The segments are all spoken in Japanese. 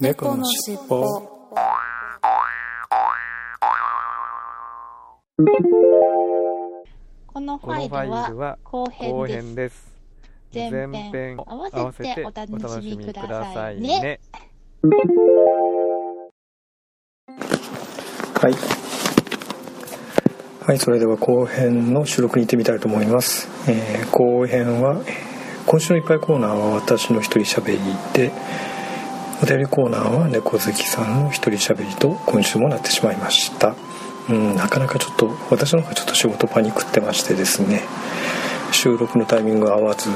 猫のしっぽこのファァイルは後後編です。前編合わせてお楽しみくださいね。はいはいそれでは後編の収録に行ってみたいと思います、えー後編はえー今週のいっぱいコーナーは私の一人喋りでお便りコーナーは猫好きさんの一人喋りと今週もなってしまいました。うんなかなかちょっと私の方がちょっと仕事パニックってましてですね。収録のタイミングが合わず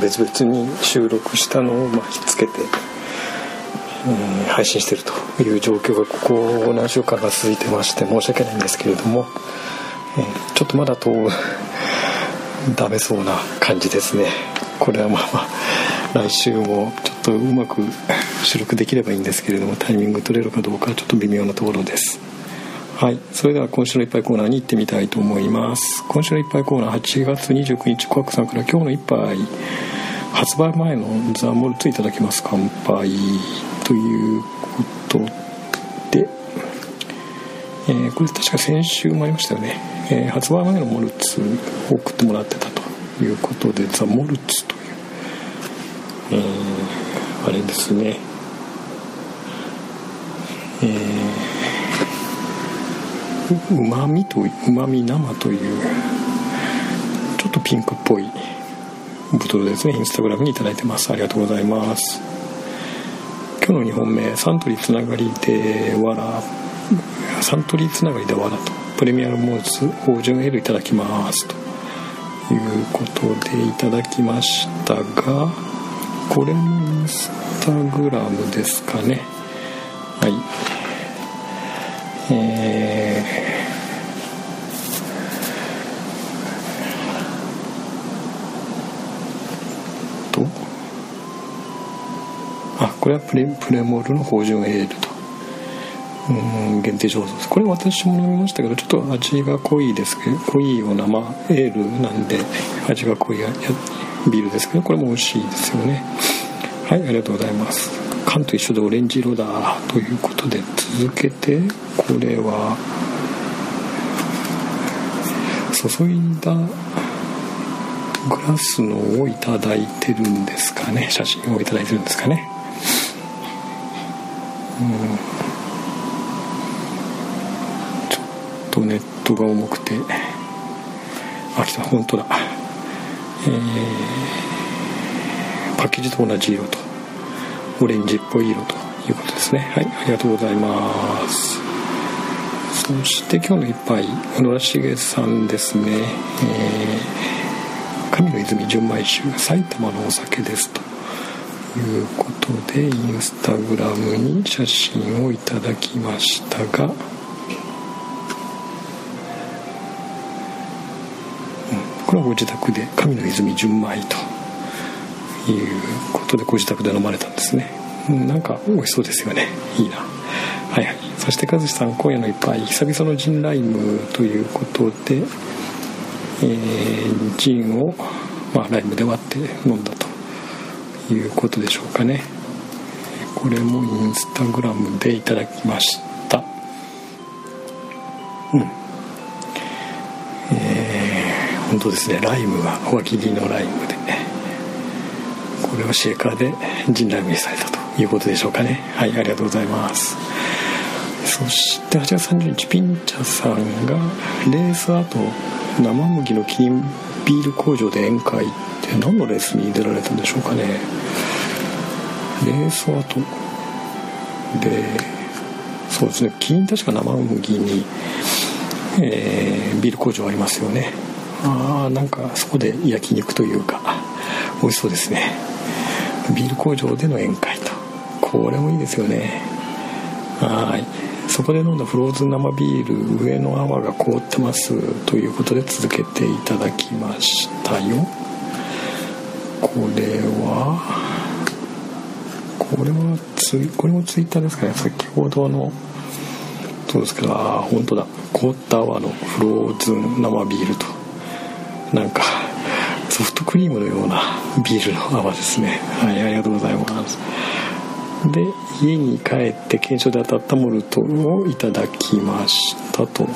別々に収録したのをまあひっつけてうん配信してるという状況がここ何週間か続いてまして申し訳ないんですけれども、えーちょっとまだとダメそうな感じですね。これはまあまあ来週もちょっとうまく収録できればいいんですけれどもタイミング取れるかどうかはちょっと微妙なところです。はい。それでは今週のいっぱいコーナーに行ってみたいと思います。今週のいっぱいコーナー8月29日コアクさんから今日の一杯。発売前のザ・モルツいただきます乾杯ということで、えーこれ確か先週もありましたよね、えー発売前のモルツを送ってもらってたということでザ・モルツという、えーあれですね。うまみとうまみ生というちょっとピンクっぽいボトルですねインスタグラムに頂いてます。ありがとうございます。今日の2本目サントリーつながりでわら。サントリーつながりでわらと。プレミアムモーツ芳醇エールいただきますということでいただきましたがこれもインスタグラムですかね。はい。えー。と。あこれはプレプレモルの芳醇エールと。うん限定醸造ですこれ私も飲みましたけどちょっと味が濃いですけど濃いようなまあエールなんで味が濃いやビールですけどこれも美味しいですよね。はいありがとうございます。缶と一緒でオレンジ色だということで続けてこれは注いだグラスのをいただいてるんですかね。写真をいただいてるんですかね。うん。ちょっとネットが重くて。あ来た。本当だ。えー、パッケージと同じ色と。オレンジっぽい色ということですね。はいありがとうございます。そして今日の一杯小野田茂さんですね、えー、神の泉純米酒埼玉のお酒ですということでインスタグラムに写真をいただきましたが、これはご自宅で神の泉純米ということでご自宅で飲まれたんですね、うん、なんか美味しそうですよね。いいな。はいはい。そして和志さん今夜の一杯久々のジンライムということで、えージンを、まあ、ライムで割って飲んだということでしょうかね。これもインスタグラムでいただきました。うん。えー本当ですね。ライムが輪切りのライムで。これをシェーカーでジンライムにされたということでしょうかね。はいありがとうございます。そして8月30日ピンチャさんがレース後生麦のキリンビール工場で宴会って何のレースに出られたんでしょうかね。レース後でそうですねキリン確か生麦に、えービール工場ありますよね。ああなんかそこで焼肉というか美味しそうですね。ビール工場での宴会と。これもいいですよね。はい。そこで飲んだフローズン生ビール上の泡が凍ってますということで続けていただきましたよ。これはこれはツイこれもツイッターですかね。先ほどのそうですけどああ本当だ。凍った泡のフローズン生ビールと。なんかソフトクリームのようなビールの泡ですね。はいありがとうございます。で家に帰って検証で当たったモルトをいただきましたという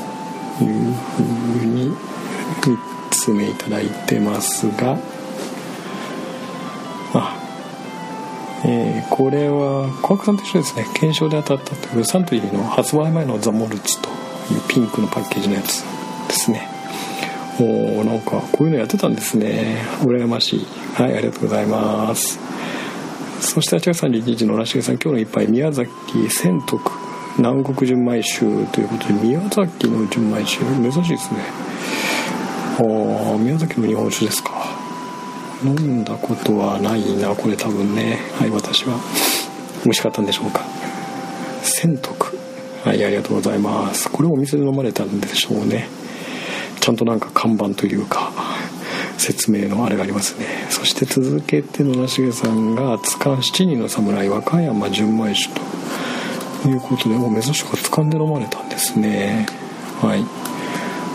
ふうに3つ目いただいてますがあえー、これは小悪さんと一緒ですね。検証で当たったというサントリーの発売前のザ・モルツというピンクのパッケージのやつですね。おなんかこういうのやってたんですね。羨ましい。はいありがとうございます。そして8月31日の村重さん今日の一杯宮崎千徳南国純米酒ということで宮崎の純米酒？珍しいですね。ああ宮崎の日本酒ですか。飲んだことはないなこれ多分ね。はい私は。美味しかったんでしょうか。千徳。はいありがとうございます。これお店で飲まれたんでしょうね。ゃんとなんか看板というか説明のあれがありますね。そして続けて野良重さんが「かん七人の侍和歌山純米酒」ということでもう珍しく掴んで飲まれたんですね。はい。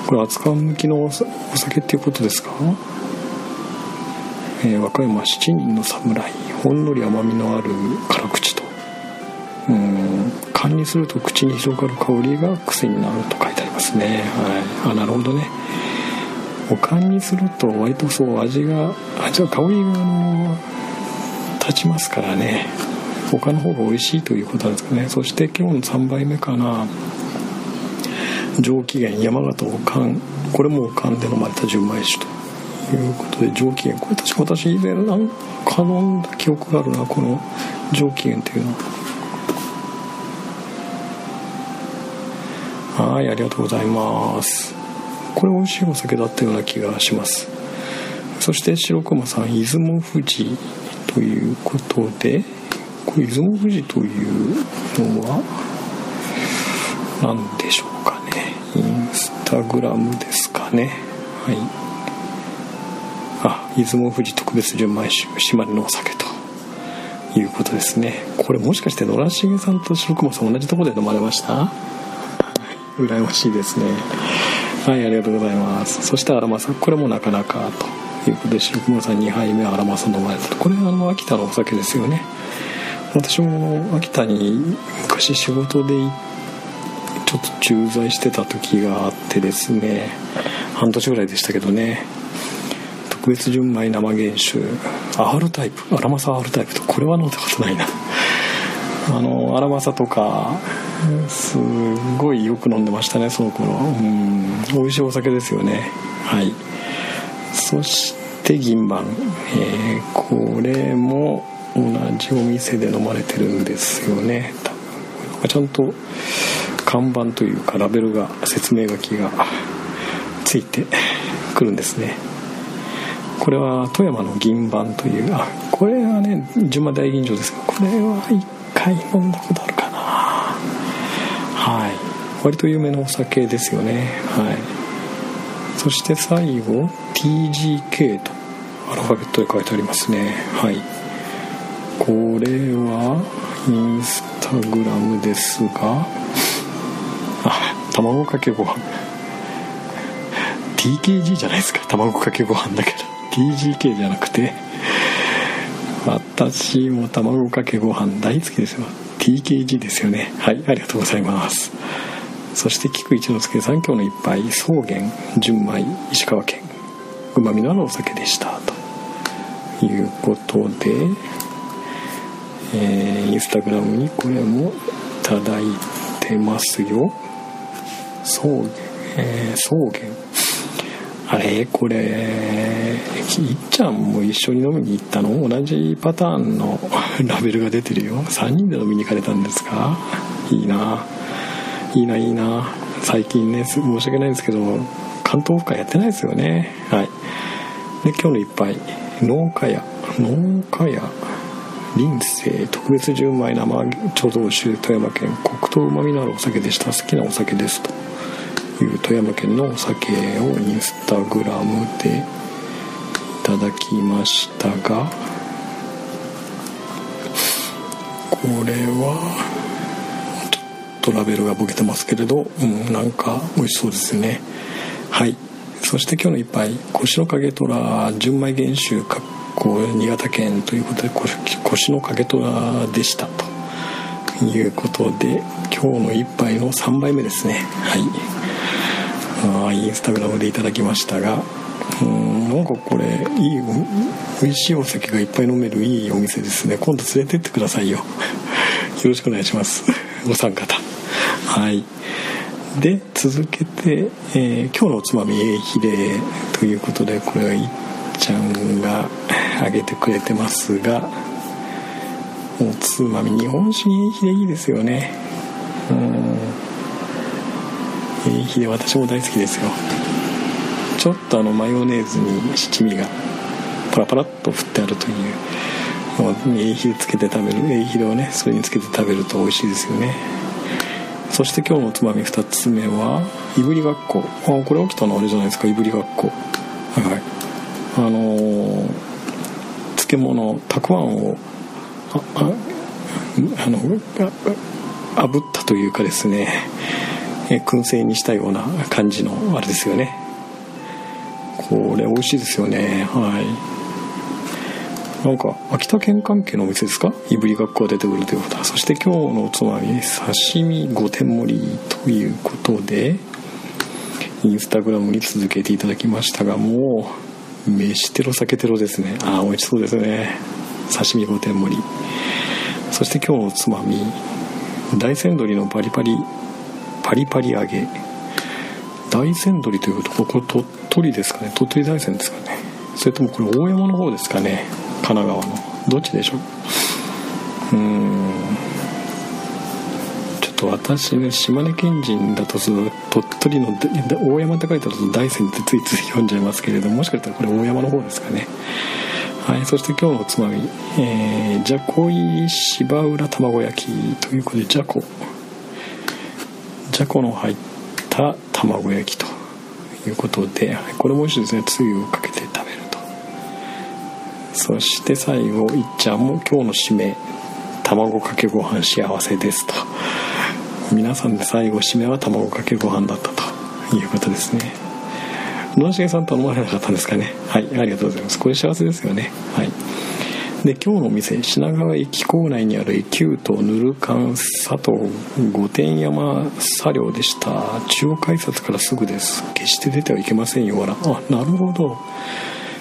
これ熱燗向きのお酒っていうことですか？えー、和歌山七人の侍ほんのり甘みのある辛口と。すると口に広がる香りが癖になると書いてありますね。はい。あなるほどね。おかんにすると割とそう味が味は香りがあの立ちますからね。他の方が美味しいということなんですかね。そして今日の3杯目かな。上機嫌山形おかん。これもおかんで飲まれた純米酒と。いうことで上機嫌。これ確か私以前なんか飲んだ記憶があるなこの上機嫌っていうのは。はいありがとうございます。これ美味しいお酒だったような気がします。そして白駒さん出雲富士ということでこれ出雲富士というのは何でしょうかね。インスタグラムですかね。はい。あ出雲富士特別純米酒島根のお酒ということですね。これもしかして野良重さんと白熊さん同じとこで飲まれました？羨ましいですね。はいありがとうございます。そして荒政これもなかなかということで白熊さん2杯目荒政飲まれたと。これはあの秋田のお酒ですよね。私も秋田に昔仕事でちょっと駐在してた時があってですね。半年ぐらいでしたけどね。特別純米生原酒。R タイプ？荒政 R タイプと。これは飲んだことないな。あの荒政とかすごいよく飲んでましたねその頃うん。美味しいお酒ですよね。はい。そして銀盤、えー、これも同じお店で飲まれてるんですよね。ちゃんと看板というかラベルが説明書きがついてくるんですね。これは富山の銀盤というあこれはね純米大吟醸ですがこれは一回飲んだことあるはい。割と有名なお酒ですよね。はい。そして最後 TGK とアルファベットで書いてありますね。はい。これはインスタグラムですがあ卵かけご飯。TKG じゃないですか。卵かけご飯だけど。TGK じゃなくて。私も卵かけご飯大好きですよ。TKG ですよね。はいありがとうございます。そして菊一之輔三今日の一杯草原純米石川県。うまみのあるお酒でした。ということで、えー、インスタグラムにこれもいただいてますよ。草原、えー、草原。あれこれいっちゃんも一緒に飲みに行ったの？同じパターンの ラベルが出てるよ。3人で飲みに行かれたんですか？いいな。いいないいな。最近ね申し訳ないんですけど関東オフ会やってないですよね。はい。で今日の一杯。農家屋。農家屋。臨世特別純米生貯蔵酒富山県黒糖うまみのあるお酒でした。好きなお酒ですと。いう富山県のお酒をインスタグラムでいただきましたがこれはちょっとラベルがボケてますけれど、うん、なんか美味しそうですね。はい。そして今日の一杯腰の影虎純米原酒かっこ新潟県ということで腰の影虎でしたということで今日の一杯の3杯目ですね。はい。あインスタグラムでいただきましたがうんなんかこれいい美味しいお酒がいっぱい飲めるいいお店ですね。今度連れてってくださいよ。よろしくお願いします。お三方。はい。で続けて、えー、今日のおつまみ A ヒレということでこれはいっちゃんが あげてくれてますがおつまみ日本酒 A ヒレいいですよね。うん。A ヒレ私も大好きですよ。ちょっとあのマヨネーズに七味がパラパラっと振ってあるというエイヒレつけて食べるエイヒレをねそれにつけて食べると美味しいですよね。そして今日のおつまみ2つ目はいぶりがっこ。あこれ起きたのあれじゃないですかいぶりがっこ。はいはい。あのー、漬物たくあんをあああの炙ったというかですね。燻製にしたような感じのあれですよね。これ美味しいですよね。はい。なんか秋田県関係のお店ですか？いぶりがっこが出てくるということだそして今日のおつまみ刺身5点盛りということでインスタグラムに続けていただきましたがもう飯テロ酒テロですね。ああ美味しそうですね。刺身5点盛り。そして今日のおつまみ大山鶏のパリパリパリパリ揚げ。大山鶏というとこれ鳥取ですかね。鳥取大山ですかね。それともこれ大山の方ですかね。神奈川の。どっちでしょう？うん。ちょっと私ね島根県人だとその鳥取の大山って書いてあると大山ってついつい読んじゃいますけれどももしかしたらこれ大山の方ですかね。はいそして今日のおつまみ。えー、じゃこい芝浦卵焼きということでじゃこ。じゃこの入った卵焼きということでこれも美味しいですね。つゆをかけて食べると。そして最後いっちゃんも今日の締め卵かけご飯幸せですと。皆さんで最後締めは卵かけご飯だったということですね。野重さん頼まれなかったんですかね。はいありがとうございます。これ幸せですよね。はい。で今日のお店品川駅構内にある駅急とぬるかん佐藤御殿山茶寮でした。中央改札からすぐです。決して出てはいけませんよわらあなるほど。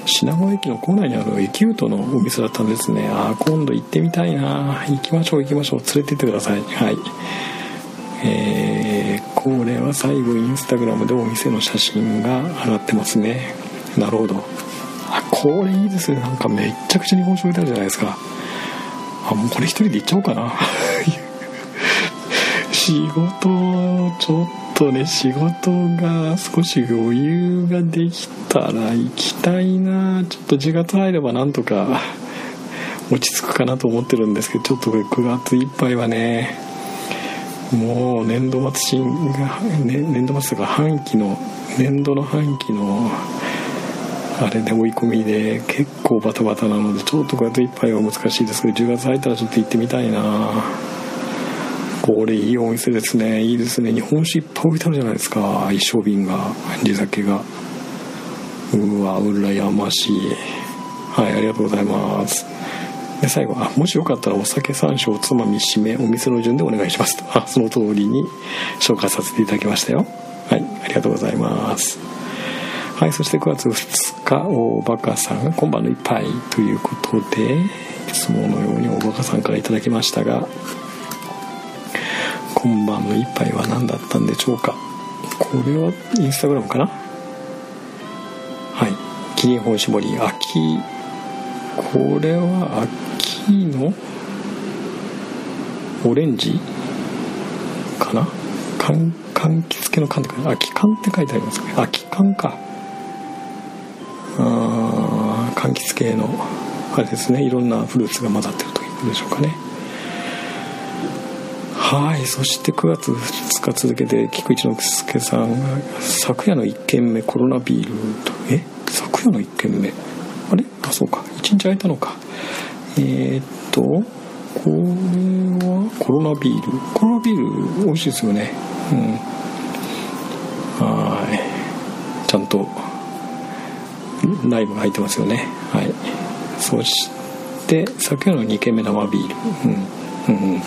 品川駅の構内にある駅急とのお店だったんですね。あ今度行ってみたいな。行きましょう行きましょう。連れてってください。はい。えー、これは最後インスタグラムでお店の写真が上がってますね。なるほど。これいいですね。なんかめっちゃくちゃ日本酒置いてあるじゃないですか。あもうこれ一人で行っちゃおうかな。仕事ちょっとね仕事が少し余裕ができたら行きたいな。ちょっと10月入ればなんとか 落ち着くかなと思ってるんですけどちょっと9月いっぱいはねもう年度末新が、ね、年度末とか半期の年度の半期のあれで追い込みで結構バタバタなのでちょっとこうやって一杯は難しいですけど10月入ったらちょっと行ってみたいな。これいいお店ですね。いいですね。日本酒いっぱい置いてあるじゃないですか。一升瓶が地酒が。うわ羨ましい。はいありがとうございます。で最後あもしよかったらお酒山椒おつまみ締めお店の順でお願いしますと。あその通りに紹介させていただきましたよ。はいありがとうございます。はい、そして9月2日、大バカさんが今晩の一杯ということで、いつものように大バカさんから頂きましたが、今晩の一杯は何だったんでしょうか？これはインスタグラムかな？はい。キリン本搾り、秋、これは秋のオレンジかな？柑橘系の缶って書いて秋缶って書いてありますね。秋缶か。あ柑橘系のあれですね。いろんなフルーツが混ざってるということでしょうかね。はい。そして9月2日続けて菊一之助さんが昨夜の1軒目コロナビールとえ？昨夜の1軒目。あれ？あそうか。1日空いたのか。えー、っとこれは？コロナビール？コロナビール美味しいですよね。うん。はい。ちゃんとライブが入ってますよね。はい。そして昨夜の2軒目生ビール。うん。うんうん。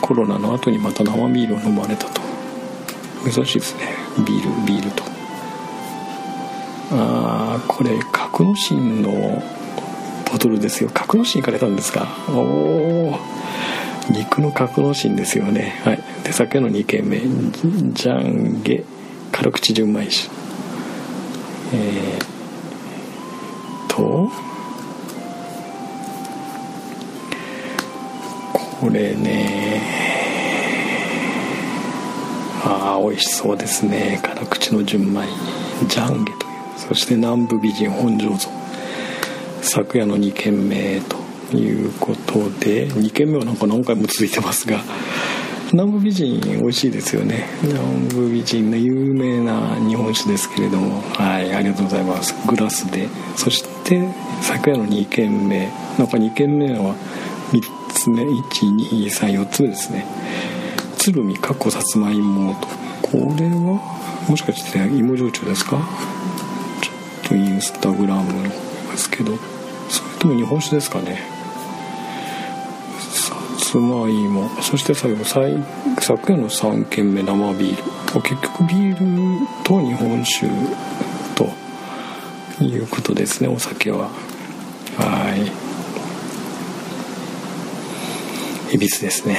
コロナの後にまた生ビールを飲まれたと。珍しいですね。ビールビールと。ああこれ格之進のボトルですよ。格之進から出たんですかおお肉の格之進ですよね。はい。で酒の2軒目。ジャンゲ辛口純米酒。えー、とこれねああ美味しそうですね。辛口の純米ジャンゲというそして南部美人本醸造昨夜の2軒目ということで2軒目はなんか何回も続いてますが南部美人美味しいですよね。南部美人の有名な日本酒ですけれども。はいありがとうございます。グラスで。そして昨夜の2軒目。なんか2軒目は3つ目。1234つ目ですね。鶴見かっこさつまいもと。これはもしかして芋焼酎ですか？ちょっとインスタグラムですけど。それとも日本酒ですかね？つまいもそして最後最昨夜の3軒目生ビール。結局ビールと日本酒ということですねお酒は。はい。恵比寿ですね。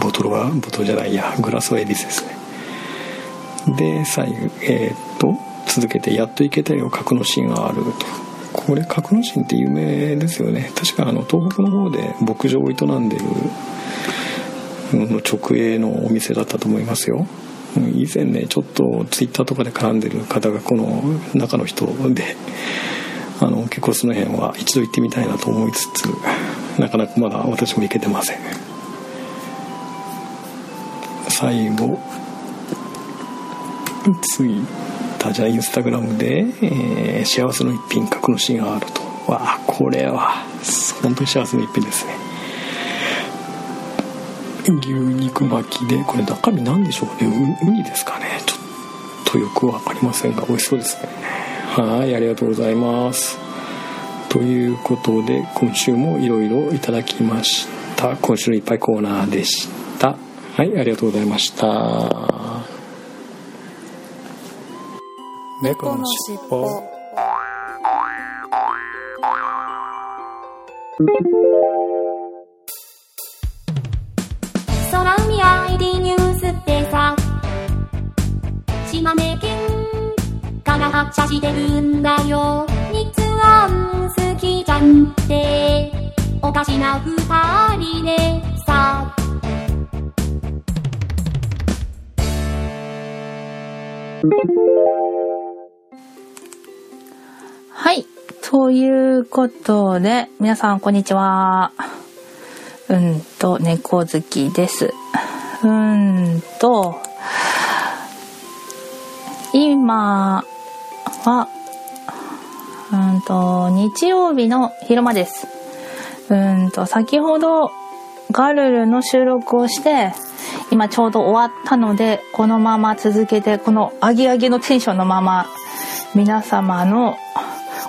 ボトルはボトルじゃないや。グラスは恵比寿ですね。で最後えー、っと続けて「やっといけたよ格のシーンがある」と。これ格之進って有名ですよね。確かあの東北の方で牧場を営んでるの直営のお店だったと思いますよ。以前ねちょっとツイッターとかで絡んでる方がこの中の人であの結構その辺は一度行ってみたいなと思いつつなかなかまだ私も行けてません。最後次。たじゃあインスタグラムで、えー、幸せの一品格のシーンがあると。わあこれは本当に幸せの一品ですね。牛肉巻きでこれ中身何でしょうね。ウニですかね。ちょっとよく分かりませんが美味しそうですね。はいありがとうございます。ということで今週もいろいろいただきました。今週のいっぱいコーナーでした。はいありがとうございました。猫のしっぽ空海 ID ニュースってさ島根県から発車してるんだよ。日安好きじゃんって。おかしな二人でさ。はい。ということで、皆さんこんにちは。うんと、猫好きです。うんと、今は、うんと、日曜日の昼間です。うんと、先ほど、ガルルの収録をして、今ちょうど終わったので、このまま続けて、このアゲアゲのテンションのまま、皆様の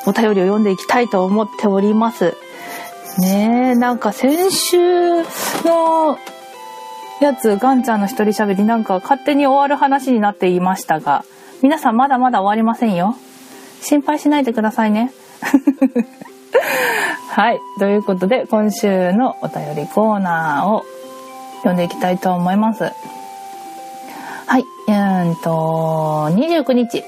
お便りを読んでいきたいと思っております。ねえ、なんか先週のやつ、ガンちゃんの一人喋りなんか勝手に終わる話になっていましたが、皆さんまだまだ終わりませんよ。心配しないでくださいね。はい。ということで、今週のお便りコーナーを読んでいきたいと思います。はい。うんと、29日、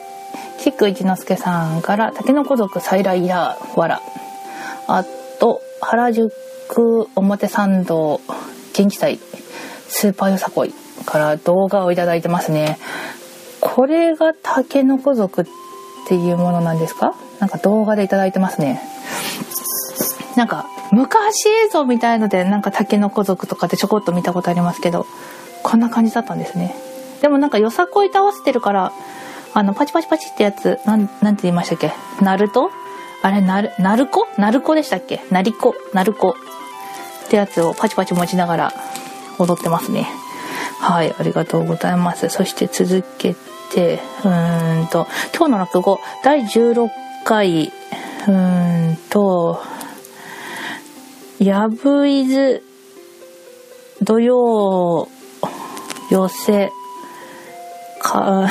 キク一之輔さんから、竹の子族再来やわら。あと、原宿表参道元気祭スーパーよさこいから動画をいただいてますね。これが竹の子族っていうものなんですか？なんか動画でいただいてますね。なんか昔映像みたいのでなんか竹の子族とかでちょこっと見たことありますけど、こんな感じだったんですね。でもなんかよさこいと合わせてるからあの、パチパチパチってやつ、なん、なんて言いましたっけ？ナルト？あれ、ナル、ナルコ？ナルコでしたっけ？ナリコ？ナルコ。ってやつをパチパチ持ちながら踊ってますね。はい、ありがとうございます。そして続けて、うーんと、今日の落語、第16回、うーんと、やぶいず土曜寄せか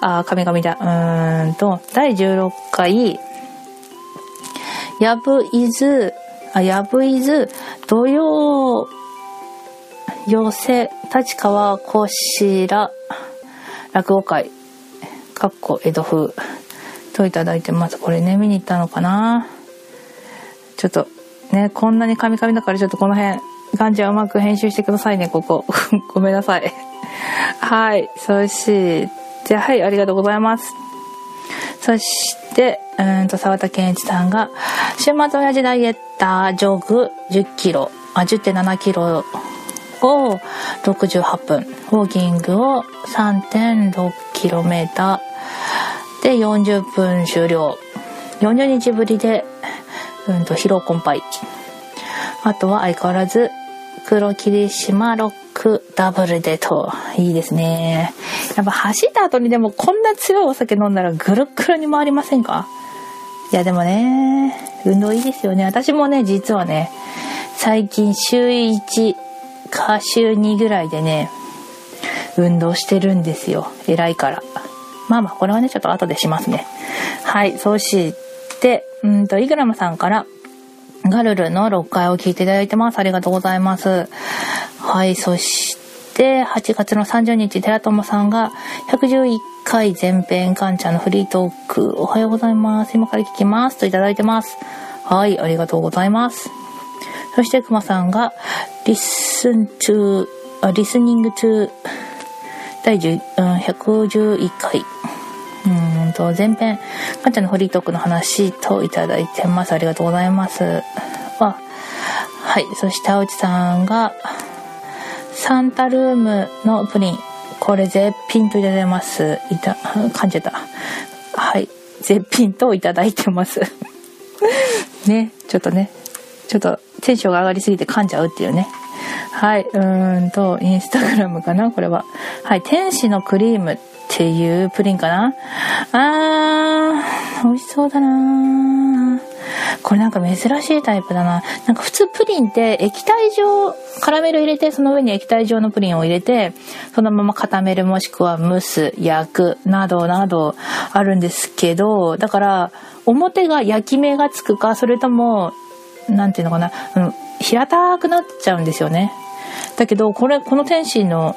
あ神々だ。うーんと第16回やぶいずあやぶいず土曜寄せ立川こしら落語会。かっこ江戸風。といただいてますこれね見に行ったのかな。ちょっとねこんなにカミカミだからちょっとこの辺ガンジはうまく編集してくださいねここ。ごめんなさい。はい。そしてはいありがとうございます。そしてうんと沢田健一さんが週末親父ダイエッタージョグ1 0キロあ10.7キロを68分ウォーキングを 3.6km で40分終了40日ぶりで、うんと、疲労困憊。あとは相変わらず黒霧島ロックダブルでといいですね。やっぱ走った後にでもこんな強いお酒飲んだらぐるっぐるに回りませんか？いやでもね運動いいですよね。私もね実はね最近週1か週2ぐらいでね運動してるんですよ。偉いから。まあまあこれはねちょっと後でしますね。はいそしてうんとイグラムさんからガルルの6回を聞いていただいてます。ありがとうございます。はいそして8月の30日寺友さんが111回前編カンちゃんのフリートークおはようございます。今から聞きますといただいてます。はいありがとうございます。そしてくまさんが listen to あ listening to 第10、うん、111回。うんと前編かんちゃんのフリートークの話といただいてます。ありがとうございます。ははいそして青内さんがサンタルームのプリン。これ絶品といただいてます。いた 噛んじゃった。はい。絶品といただいてます。ね。ちょっとね。ちょっとテンションが上がりすぎて噛んじゃうっていうね。はい、うーんと、インスタグラムかな？これは。はい、天使のクリームっていうプリンかな？あー、美味しそうだなこれなんか珍しいタイプだな。なんか普通プリンって液体状、カラメル入れて、その上に液体状のプリンを入れて、そのまま固めるもしくは蒸す、焼く、などなどあるんですけど、だから、表が焼き目がつくか、それともなんていうのかな、うん、平たくなっちゃうんですよね。だけど、これ、この天津の、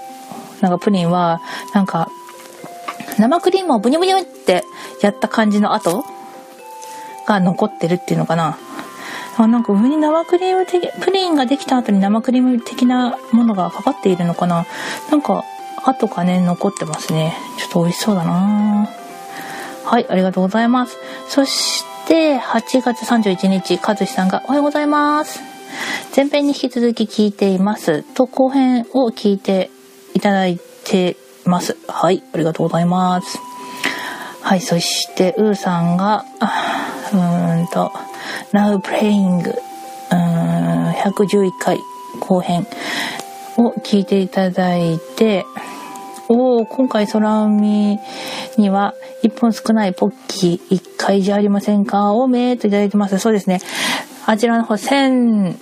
なんかプリンは、なんか、生クリームをブニュブニュってやった感じの跡が残ってるっていうのかな。なんか上に生クリーム的、プリンができた後に生クリーム的なものがかかっているのかな。なんか、跡がね、残ってますね。ちょっと美味しそうだなはい、ありがとうございます。そして、8月31日、かずしさんがおはようございます。前編に引き続き聞いています。と後編を聞いていただいてます。はい、ありがとうございます。はい、そして、うーさんが、うーんと、Now Playing、うーん、111回後編を聞いていただいて、おお今回空海には1本少ないポッキー1回じゃありませんか？おめーといただいてます。そうですね。あちらの方1011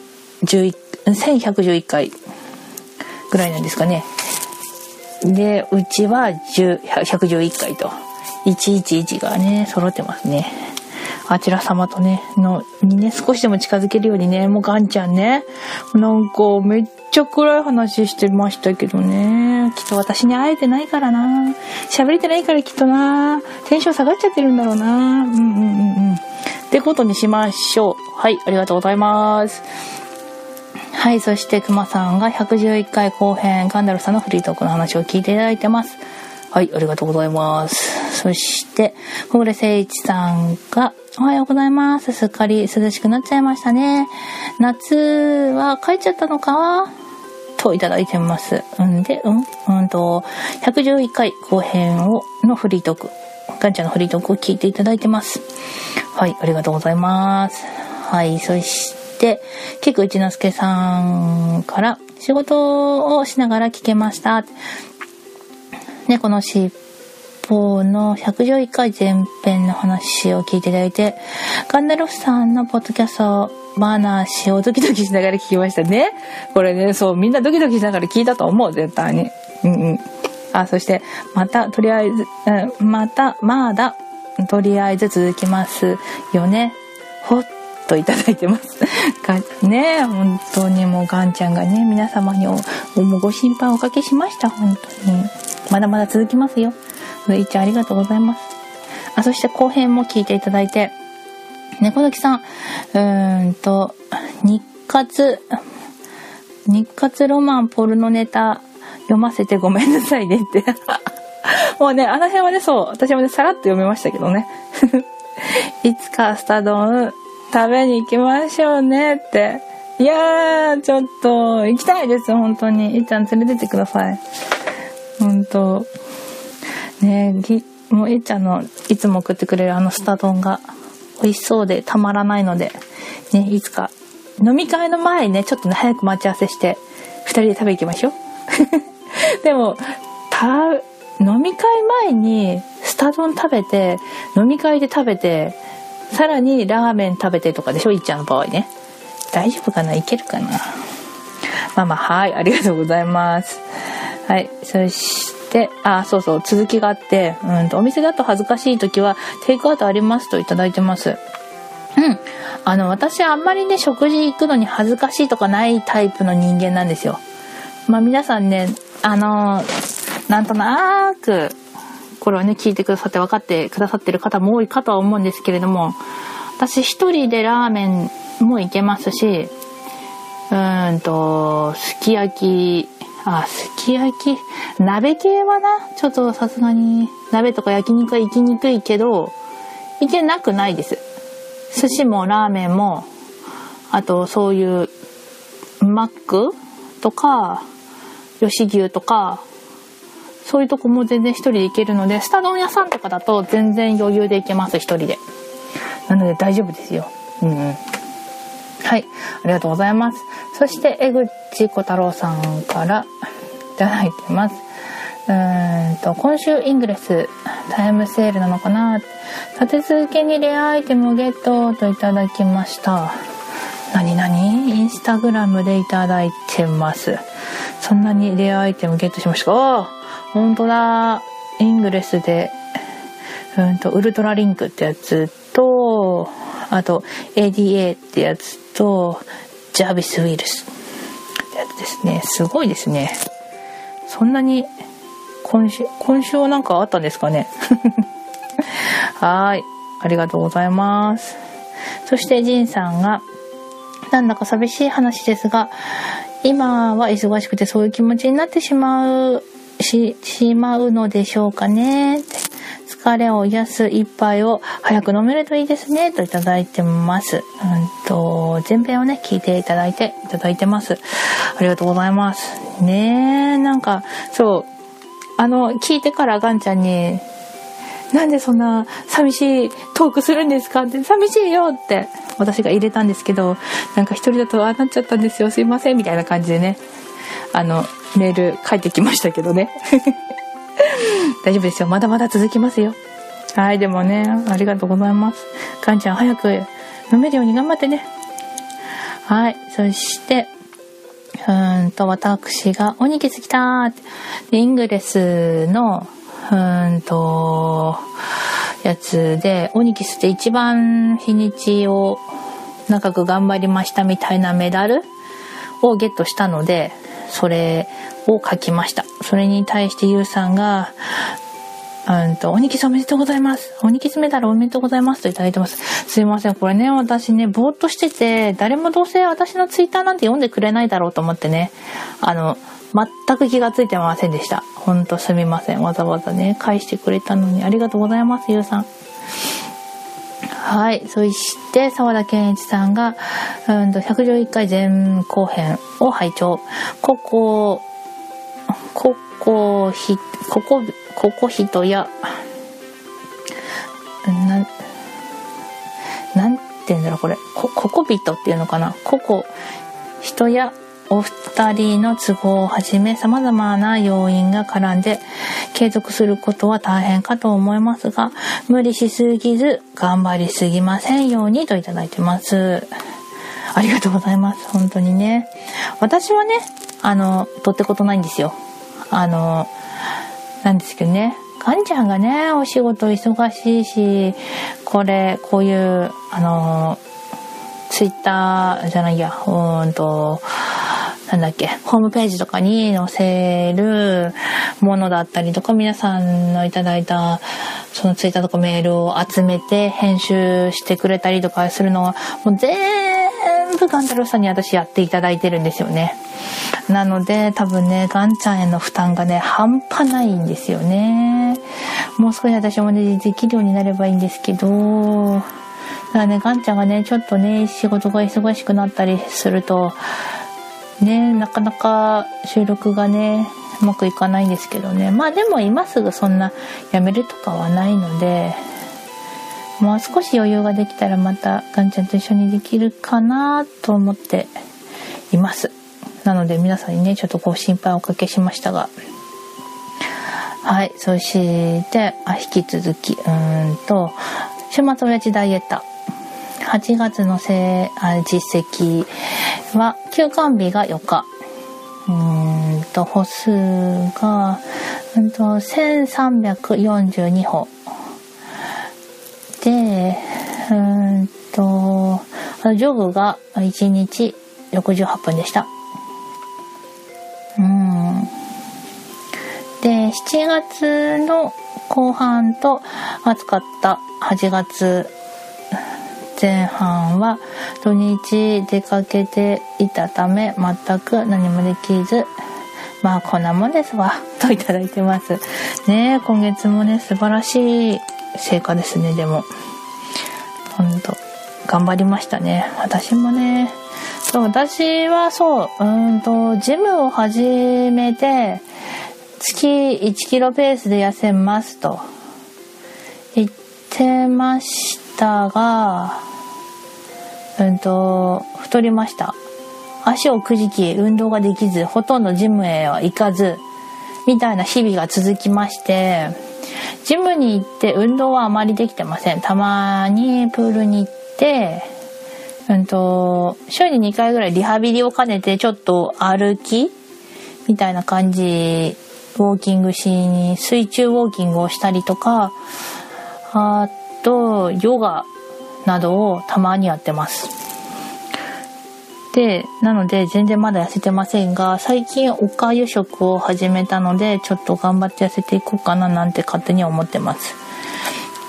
1111回ぐらいなんですかね。で、うちは10 111回と。111がね、揃ってますね。あちら様とね、の、にね、少しでも近づけるようにね、もうガンちゃんね、なんかめっちゃ暗い話してましたけどね、きっと私に会えてないからな、喋れてないからきっとな、テンション下がっちゃってるんだろうな、うんうんうんうん。ってことにしましょう。はい、ありがとうございます。はい、そしてくまさんが111回後編、ガンダルさんのフリートークの話を聞いていただいてます。はい、ありがとうございます。そして、小暮誠一さんが、おはようございます。すっかり涼しくなっちゃいましたね。夏は帰っちゃったのか？といただいてます。んで、うんうんと、111回後編を、のフリートーク、ガンちゃんのフリートークを聞いていただいてます。はい、ありがとうございます。はい、そして、結構一之輔さんから、仕事をしながら聞けました。猫のしっポーの111回前編の話を聞いていただいて、ガンダルフさんのポッドキャスト話をドキドキしながら聞きましたね。これね、そう、みんなドキドキしながら聞いたと思う、絶対に。うんうん。あ、そして、また、とりあえず、うん、また、まだ、とりあえず続きますよね。ほっといただいてます。が ね本当にもうガンちゃんがね、皆様にもご心配おかけしました、本当に。まだまだ続きますよ。ういちゃんありがとうございます。あ、そして後編も聞いていただいて、猫崎さん、うーんと、日活、日活ロマンポルノネタ読ませてごめんなさいねって もうね、あの辺はね、そう、私もね、さらっと読めましたけどね。いつかスタ丼食べに行きましょうねって。いやー、ちょっと、行きたいです、本当に。いっちゃん連れてってください。本当ねぎもういっちゃんのいつも送ってくれるあのスタ丼が美味しそうでたまらないので、ね、いつか飲み会の前にね、ちょっとね、早く待ち合わせして、二人で食べ行きましょう。でも、た、飲み会前にスタ丼食べて、飲み会で食べて、さらにラーメン食べてとかでしょいっちゃんの場合ね。大丈夫かないけるかなまあまあ、はい、ありがとうございます。はい、そして、あ、そうそう、続きがあって、うんと、お店だと恥ずかしい時は、テイクアウトありますといただいてます。うん。あの、私あんまりね、食事行くのに恥ずかしいとかないタイプの人間なんですよ。まあ皆さんね、あのなんとなく、これをね、聞いてくださって分かってくださってる方も多いかとは思うんですけれども、私一人でラーメンも行けますし、うんと、すき焼き、あ、すき焼き、鍋系はな、ちょっとさすがに、鍋とか焼肉は行きにくいけど、行けなくないです。寿司もラーメンも、あとそういうマック？とか、吉牛とか、そういうとこも全然一人で行けるので、スタ丼屋さんとかだと全然余裕で行けます、一人で。なので大丈夫ですよ。うん、うん。はい。ありがとうございます。そして、江口小太郎さんからいただいてます。うーんと、今週イングレスタイムセールなのかな立て続けにレアアイテムをゲットといただきました。なになにインスタグラムでいただいてます。そんなにレアアイテムゲットしましたかあ本当だ。イングレスで、うんと、ウルトラリンクってやつと、あと、ADA ってやつと、ジャービスウイルスですね。すごいですね。そんなに、今週、今週はなんかあったんですかね。はい。ありがとうございます。そして、ジンさんが、なんだか寂しい話ですが、今は忙しくてそういう気持ちになってしまう、し、しまうのでしょうかね。疲れを癒す一杯を早く飲めるといいですね。といただいてます。うんと、前編をね、聞いていただいて、いただいてます。ありがとうございます。ねえ、なんか、そう、あの、聞いてからガンちゃんに、なんでそんな寂しいトークするんですかって寂しいよって私が入れたんですけどなんか一人だとああなっちゃったんですよすいませんみたいな感じでねあのメール書いてきましたけどね 大丈夫ですよ。まだまだ続きますよ。はいでもねありがとうございます。かんちゃん早く飲めるように頑張ってね。はいそしてうんと私が「おにぎすきた」って。イングレスのうんと、やつで、オニキスで一番日にちを長く頑張りましたみたいなメダルをゲットしたので、それを書きました。それに対してゆうさんが、うんと、おにきすおめでとうございます。おにきすメダルおめでとうございますといただいてます。すいません。これね、私ね、ぼーっとしてて、誰もどうせ私のツイッターなんて読んでくれないだろうと思ってね、あの、全く気がついてませんでした。ほんとすみません。わざわざね、返してくれたのにありがとうございます、ゆうさん。はい。そして、沢田健一さんが、うんと、111回前後編を拝聴。ここ、ここ、ひ、ここ、ここ人や、なん、なんて言うんだろう、これ。こ、ここ人っていうのかな。ここ、人や、お二人の都合をはじめ様々な要因が絡んで継続することは大変かと思いますが、無理しすぎず頑張りすぎませんようにといただいてます。ありがとうございます。本当にね。私はね、あの、とってことないんですよ。あの、なんですけどね。ガンちゃんがね、お仕事忙しいし、これ、こういう、あの、ツイッターじゃないや、うんと、なんだっけ、ホームページとかに載せるものだったりとか、皆さんのいただいた、そのツイッターとかメールを集めて編集してくれたりとかするのは、もう全部ガンタロウさんに私やっていただいてるんですよね。なので、多分ね、ガンちゃんへの負担がね、半端ないんですよね。もう少し私もね、できるようになればいいんですけど、だからね、ガンちゃんがね、ちょっとね、仕事が忙しくなったりすると、ねなかなか収録がねうまくいかないんですけどね。まあでも今すぐそんなやめるとかはないのでもう少し余裕ができたらまたガンちゃんと一緒にできるかなと思っています。なので皆さんにねちょっとご心配をおかけしましたが。はいそしてあ引き続きうーんと週末親父ダイエット。8月のせあ実績は休館日が4日。うんと歩数がうんと1342歩。でうんとジョグが1日68分でした。うん。で7月の後半と暑かった8月前半は土日出かけていたため全く何もできずまあこんなもんですわ といただいてます。ね今月もね素晴らしい成果ですねでも。ほんと頑張りましたね。私もね。そう私はそううんとジムを始めて月1キロペースで痩せますと言ってましたがうんと、太りました。足をくじき、運動ができず、ほとんどジムへは行かず、みたいな日々が続きまして、ジムに行って運動はあまりできてません。たまにプールに行って、うんと、週に2回ぐらいリハビリを兼ねてちょっと歩きみたいな感じ、ウォーキングしに、水中ウォーキングをしたりとか、あと、ヨガなどをたまにやってます。で、なので全然まだ痩せてませんが、最近おかゆ食を始めたので、ちょっと頑張って痩せていこうかななんて勝手に思ってます。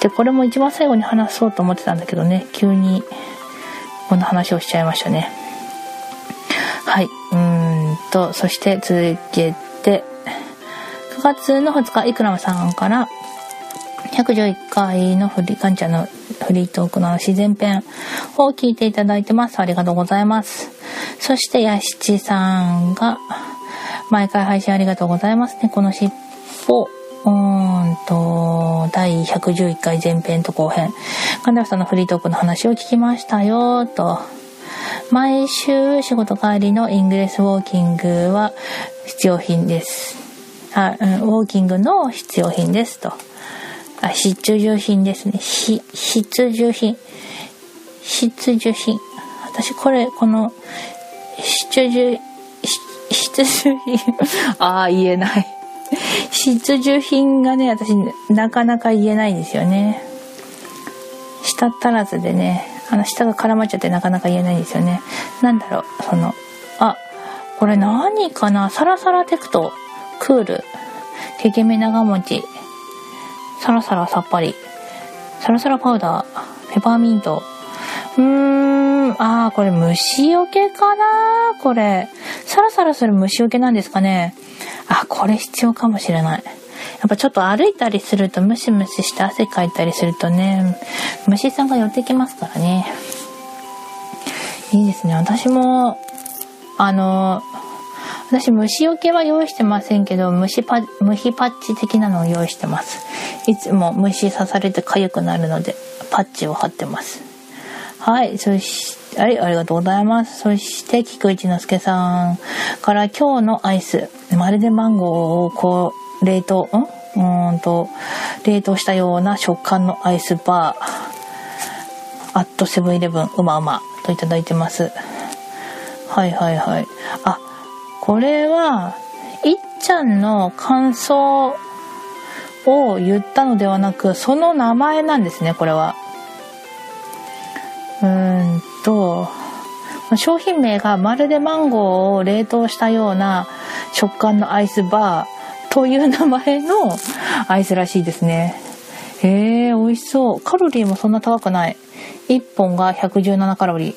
で、これも一番最後に話そうと思ってたんだけどね、急にこんな話をしちゃいましたね。はい。うんと、そして続けて、9月の2日、イクラムさんから、111回のフリカンチャのフリートークの自然編を聞いていただいてます。ありがとうございます。そして、やしちさんが、毎回配信ありがとうございますね。この尻尾、うーんと、第111回前編と後編。神田さんのフリートークの話を聞きましたよ、と。毎週仕事帰りのイングレスウォーキングは必要品です。あ、うん、ウォーキングの必要品です、と。あ、必需品ですね。必需品。必需品。私これ、この、必需、必需品。ああ、言えない。必需品がね、私、なかなか言えないんですよね。舌足らずでね、あの、舌が絡まっちゃってなかなか言えないんですよね。なんだろう、その、あ、これ何かな？サラサラテクト、クール、けけめ長持ち、サラサラさっぱり。サラサラパウダー、ペパーミント。うーん、あー、これ虫除けかな？これ。サラサラする虫除けなんですかね？あ、これ必要かもしれない。やっぱちょっと歩いたりするとムシムシして汗かいたりするとね、虫さんが寄ってきますからね。いいですね。私も、あの、私虫除けは用意してませんけど虫パ虫パッチ的なのを用意してますいつも虫刺されて痒くなるのでパッチを貼ってますはいそしはい、ありがとうございます。そして、菊一之助さんから今日のアイス、まるでマンゴーをこう、冷凍、ん？うんと、冷凍したような食感のアイスバー、アットセブンイレブン、うまうまといただいてます。はいはいはい。あ、これは、いっちゃんの感想を言ったのではなく、その名前なんですね、これは。うーんと、商品名がまるでマンゴーを冷凍したような食感のアイスバーという名前のアイスらしいですね。へえ、美味しそう。カロリーもそんな高くない。1本が117カロリ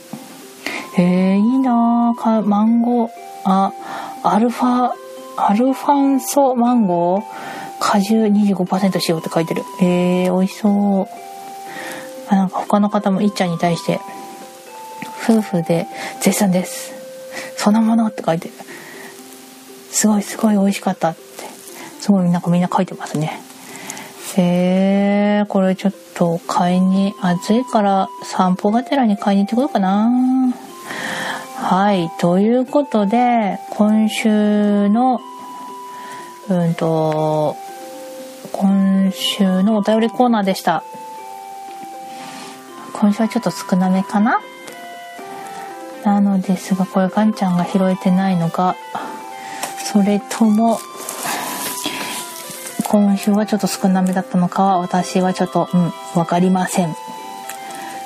ー。へえ、いいなぁ。マンゴー、あ、アルファ、アルファンソマンゴー果汁25%使用って書いてる。へえ、美味しそう。あなんか他の方もいっちゃんに対して夫婦で絶賛です。そのものって書いてる。すごいすごい美味しかったって。すごいなんかみんな書いてますね。へえこれちょっと買いに暑いから散歩がてらに買いに行ってこようかな。はいということで今週のうんと今週のお便りコーナーでした今週はちょっと少なめかな？なのですが、これガンちゃんが拾えてないのか、それとも、今週はちょっと少なめだったのかは私はちょっと、うん、わかりません。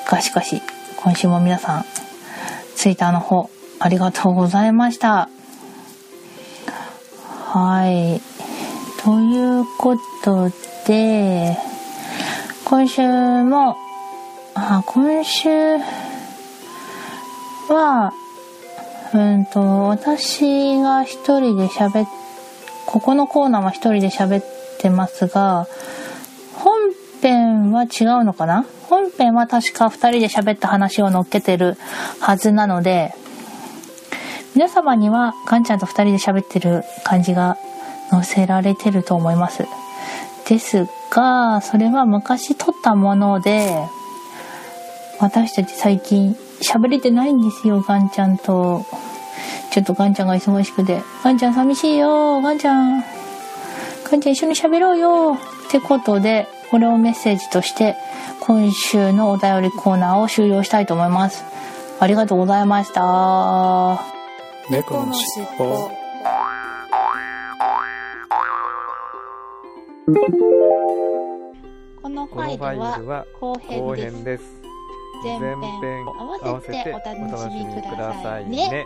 がしかし、今週も皆さん、ツイッターの方、ありがとうございました。はい。ということで、今週もあ今週は、うんと、私が一人で喋っ、ここのコーナーは一人で喋ってますが、本編は違うのかな？本編は確か二人で喋った話を乗っけてるはずなので、皆様にはガンちゃんと二人で喋ってる感じが載せられてると思います。ですが、それは昔撮ったもので、私たち最近喋れてないんですよ、ガンちゃんと。ちょっとガンちゃんが忙しくて。ガンちゃん寂しいよ、ガンちゃん。ガンちゃん一緒に喋ろうよ。ってことで、これをメッセージとして、今週のお便りコーナーを終了したいと思います。ありがとうございました。猫のしっぽ。このファイルは後編です。前編合わせてお楽しみくださいね。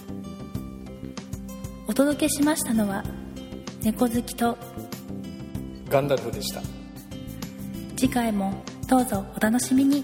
届けしましたのは猫好きとガンダルフでした。次回もどうぞお楽しみに